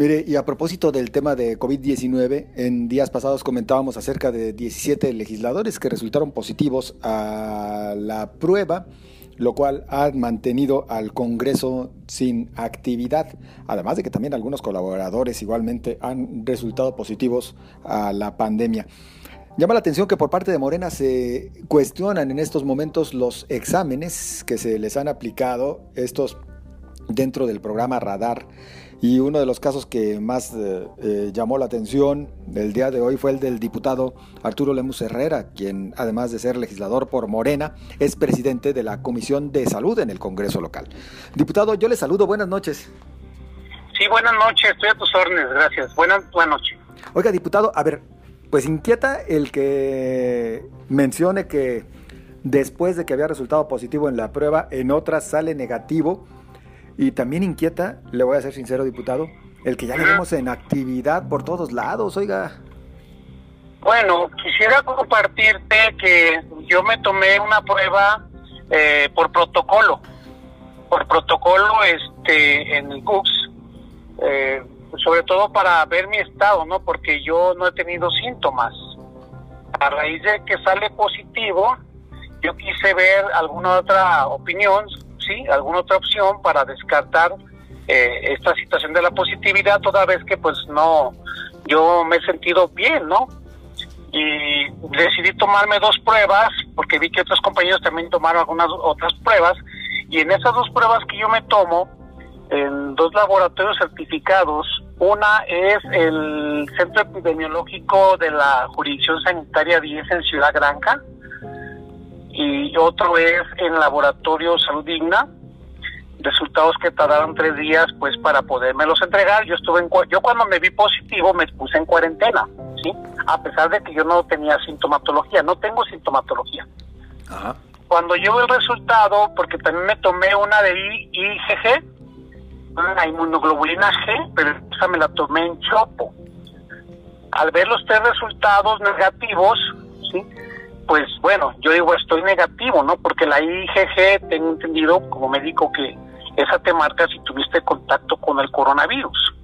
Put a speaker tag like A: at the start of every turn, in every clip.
A: Mire, y a propósito del tema de COVID-19, en días pasados comentábamos acerca de 17 legisladores que resultaron positivos a la prueba, lo cual ha mantenido al Congreso sin actividad, además de que también algunos colaboradores igualmente han resultado positivos a la pandemia. Llama la atención que por parte de Morena se cuestionan en estos momentos los exámenes que se les han aplicado, estos dentro del programa Radar y uno de los casos que más eh, eh, llamó la atención del día de hoy fue el del diputado Arturo Lemus Herrera, quien además de ser legislador por Morena, es presidente de la Comisión de Salud en el Congreso local. Diputado, yo le saludo, buenas noches.
B: Sí, buenas noches, estoy a tus órdenes, gracias. Buenas, buenas noches.
A: Oiga, diputado, a ver, pues inquieta el que mencione que después de que había resultado positivo en la prueba, en otras sale negativo y también inquieta, le voy a ser sincero, diputado, el que ya le vemos en actividad por todos lados, oiga.
B: Bueno, quisiera compartirte que yo me tomé una prueba eh, por protocolo, por protocolo este en el CUCS, eh, sobre todo para ver mi estado, ¿no? Porque yo no he tenido síntomas. A raíz de que sale positivo, yo quise ver alguna otra opinión alguna otra opción para descartar eh, esta situación de la positividad, toda vez que pues no, yo me he sentido bien, ¿no? Y decidí tomarme dos pruebas, porque vi que otros compañeros también tomaron algunas otras pruebas, y en esas dos pruebas que yo me tomo, en dos laboratorios certificados, una es el Centro Epidemiológico de la Jurisdicción Sanitaria 10 en Ciudad Granja, y otro es en Laboratorio Salud Digna, resultados que tardaron tres días pues para los entregar. Yo estuve en yo cuando me vi positivo me puse en cuarentena, ¿sí? A pesar de que yo no tenía sintomatología, no tengo sintomatología. Cuando yo el resultado, porque también me tomé una de IgG, una inmunoglobulina G, pero esa me la tomé en chopo. Al ver los tres resultados negativos, ¿sí? Pues bueno, yo digo estoy negativo, ¿no? Porque la IgG tengo entendido como médico que esa te marca si tuviste contacto con el coronavirus.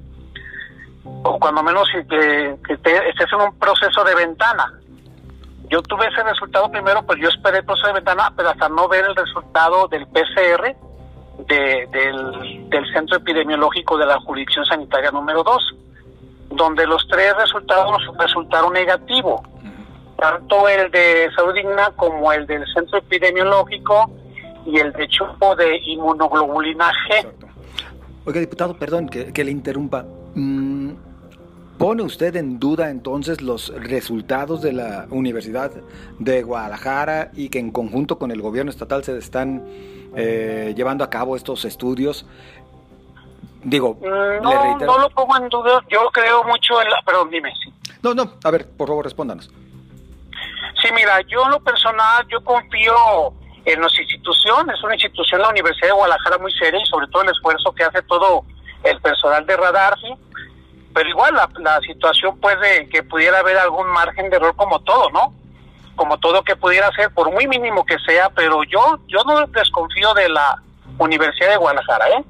B: O cuando menos que, que te, estés en un proceso de ventana. Yo tuve ese resultado primero, pues yo esperé el proceso de ventana, pero hasta no ver el resultado del PCR de, del, del Centro Epidemiológico de la Jurisdicción Sanitaria número 2, donde los tres resultados resultaron negativos tanto el de Salud Digna como el del Centro Epidemiológico y el de chupo de inmunoglobulina G.
A: Oiga, diputado, perdón que, le interrumpa. Mm, ¿Pone usted en duda entonces los resultados de la Universidad de Guadalajara y que en conjunto con el gobierno estatal se están eh, llevando a cabo estos estudios? Digo,
B: mm, no, no lo pongo en duda. Yo creo mucho en la. Perdón, dime.
A: No, no, a ver, por favor, respóndanos.
B: Sí, mira, yo en lo personal, yo confío en las instituciones, es una institución, la Universidad de Guadalajara, muy seria y sobre todo el esfuerzo que hace todo el personal de radar, ¿sí? Pero igual la, situación puede que pudiera haber algún margen de error como todo, ¿no? Como todo que pudiera ser, por muy mínimo que sea, pero yo, yo no desconfío de la Universidad de Guadalajara, ¿eh?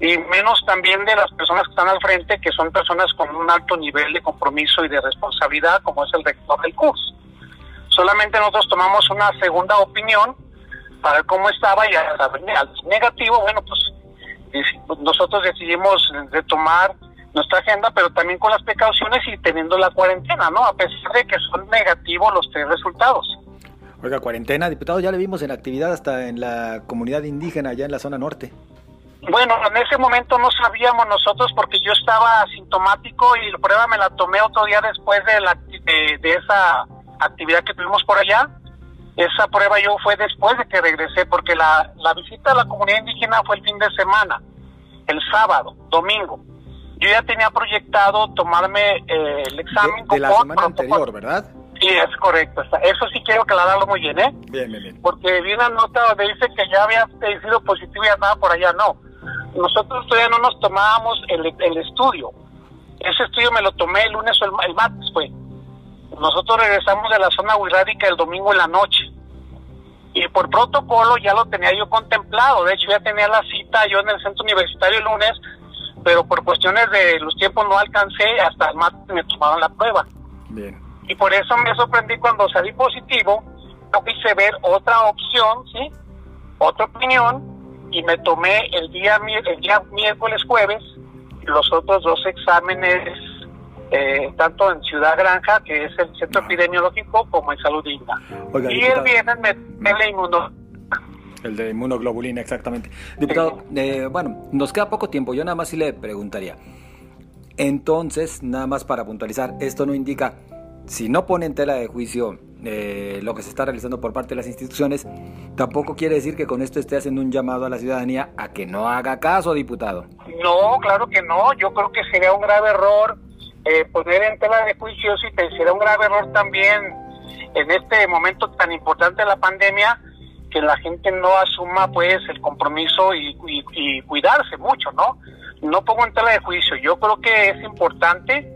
B: Y menos también de las personas que están al frente, que son personas con un alto nivel de compromiso y de responsabilidad, como es el rector del curso. Solamente nosotros tomamos una segunda opinión para ver cómo estaba y al negativo, bueno, pues nosotros decidimos retomar nuestra agenda, pero también con las precauciones y teniendo la cuarentena, ¿no? A pesar de que son negativos los tres resultados.
A: Oiga, cuarentena, diputado, ya le vimos en actividad hasta en la comunidad indígena, allá en la zona norte.
B: Bueno, en ese momento no sabíamos nosotros porque yo estaba asintomático y la prueba me la tomé otro día después de, la, de esa actividad que tuvimos por allá. Esa prueba yo fue después de que regresé, porque la, la visita a la comunidad indígena fue el fin de semana, el sábado, domingo. Yo ya tenía proyectado tomarme eh, el examen.
A: De, la semana anterior, ¿verdad?
B: Sí, es correcto. Eso sí quiero aclararlo muy bien, ¿eh?
A: Bien, bien, bien.
B: Porque vi una nota donde dice que ya había sido positivo y andaba por allá. No. Nosotros todavía no nos tomábamos el, el estudio. Ese estudio me lo tomé el lunes o el, el martes, fue. Nosotros regresamos de la zona Huirrádica el domingo en la noche. Y por protocolo ya lo tenía yo contemplado. De hecho, ya tenía la cita yo en el centro universitario el lunes pero por cuestiones de los tiempos no alcancé, hasta el martes me tomaron la prueba.
A: Bien.
B: Y por eso me sorprendí cuando salí positivo, no quise ver otra opción, ¿sí? Otra opinión, y me tomé el día, el día miércoles, jueves, los otros dos exámenes, eh, tanto en Ciudad Granja, que es el centro epidemiológico, como en Salud Digna. y el viernes me tomé la inmuno
A: el de inmunoglobulina, exactamente. Diputado, eh, bueno, nos queda poco tiempo. Yo nada más sí le preguntaría. Entonces, nada más para puntualizar, esto no indica, si no pone en tela de juicio eh, lo que se está realizando por parte de las instituciones, tampoco quiere decir que con esto esté haciendo un llamado a la ciudadanía a que no haga caso, diputado.
B: No, claro que no. Yo creo que sería un grave error eh, poner en tela de juicio, si sería un grave error también en este momento tan importante de la pandemia que la gente no asuma pues el compromiso y, cuidarse mucho, ¿no? No pongo en tela de juicio, yo creo que es importante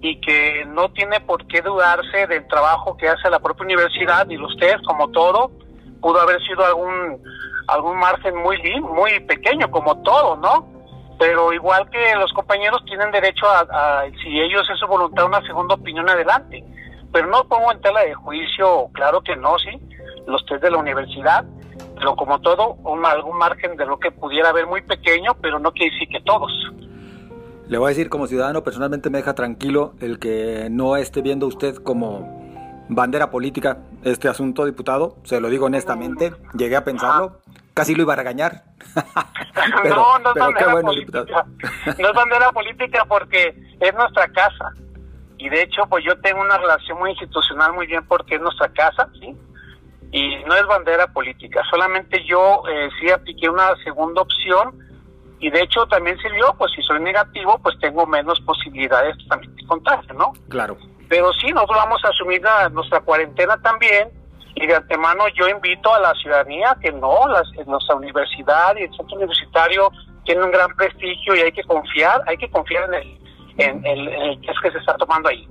B: y que no tiene por qué dudarse del trabajo que hace la propia universidad y usted como todo pudo haber sido algún algún margen muy muy pequeño como todo, ¿no? Pero igual que los compañeros tienen derecho a, si ellos es su voluntad una segunda opinión adelante. Pero no pongo en tela de juicio, claro que no, sí los tres de la universidad, pero como todo, un, algún margen de lo que pudiera haber muy pequeño, pero no quiere decir que todos.
A: Le voy a decir como ciudadano, personalmente me deja tranquilo el que no esté viendo usted como bandera política este asunto, diputado, se lo digo honestamente, llegué a pensarlo, casi lo iba a regañar.
B: no, no es bandera política. no es bandera política porque es nuestra casa. Y de hecho, pues yo tengo una relación muy institucional muy bien porque es nuestra casa, ¿sí? y no es bandera política. Solamente yo eh, sí apliqué una segunda opción y de hecho también sirvió, pues si soy negativo, pues tengo menos posibilidades también de contagio, ¿no?
A: Claro.
B: Pero sí, nosotros vamos a asumir nuestra cuarentena también y de antemano yo invito a la ciudadanía que no, las, nuestra universidad y el centro universitario tienen un gran prestigio y hay que confiar, hay que confiar en el, en, en el que se está tomando ahí.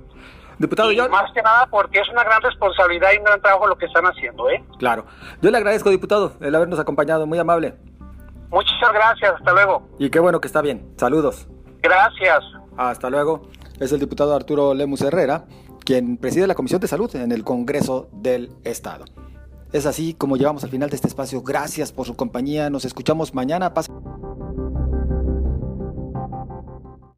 A: Diputado,
B: y Más que nada porque es una gran responsabilidad y un gran trabajo lo que están haciendo, ¿eh?
A: Claro. Yo le agradezco, diputado, el habernos acompañado, muy amable.
B: Muchas gracias, hasta luego.
A: Y qué bueno que está bien. Saludos.
B: Gracias.
A: Hasta luego. Es el diputado Arturo Lemus Herrera, quien preside la Comisión de Salud en el Congreso del Estado. Es así como llevamos al final de este espacio. Gracias por su compañía. Nos escuchamos mañana.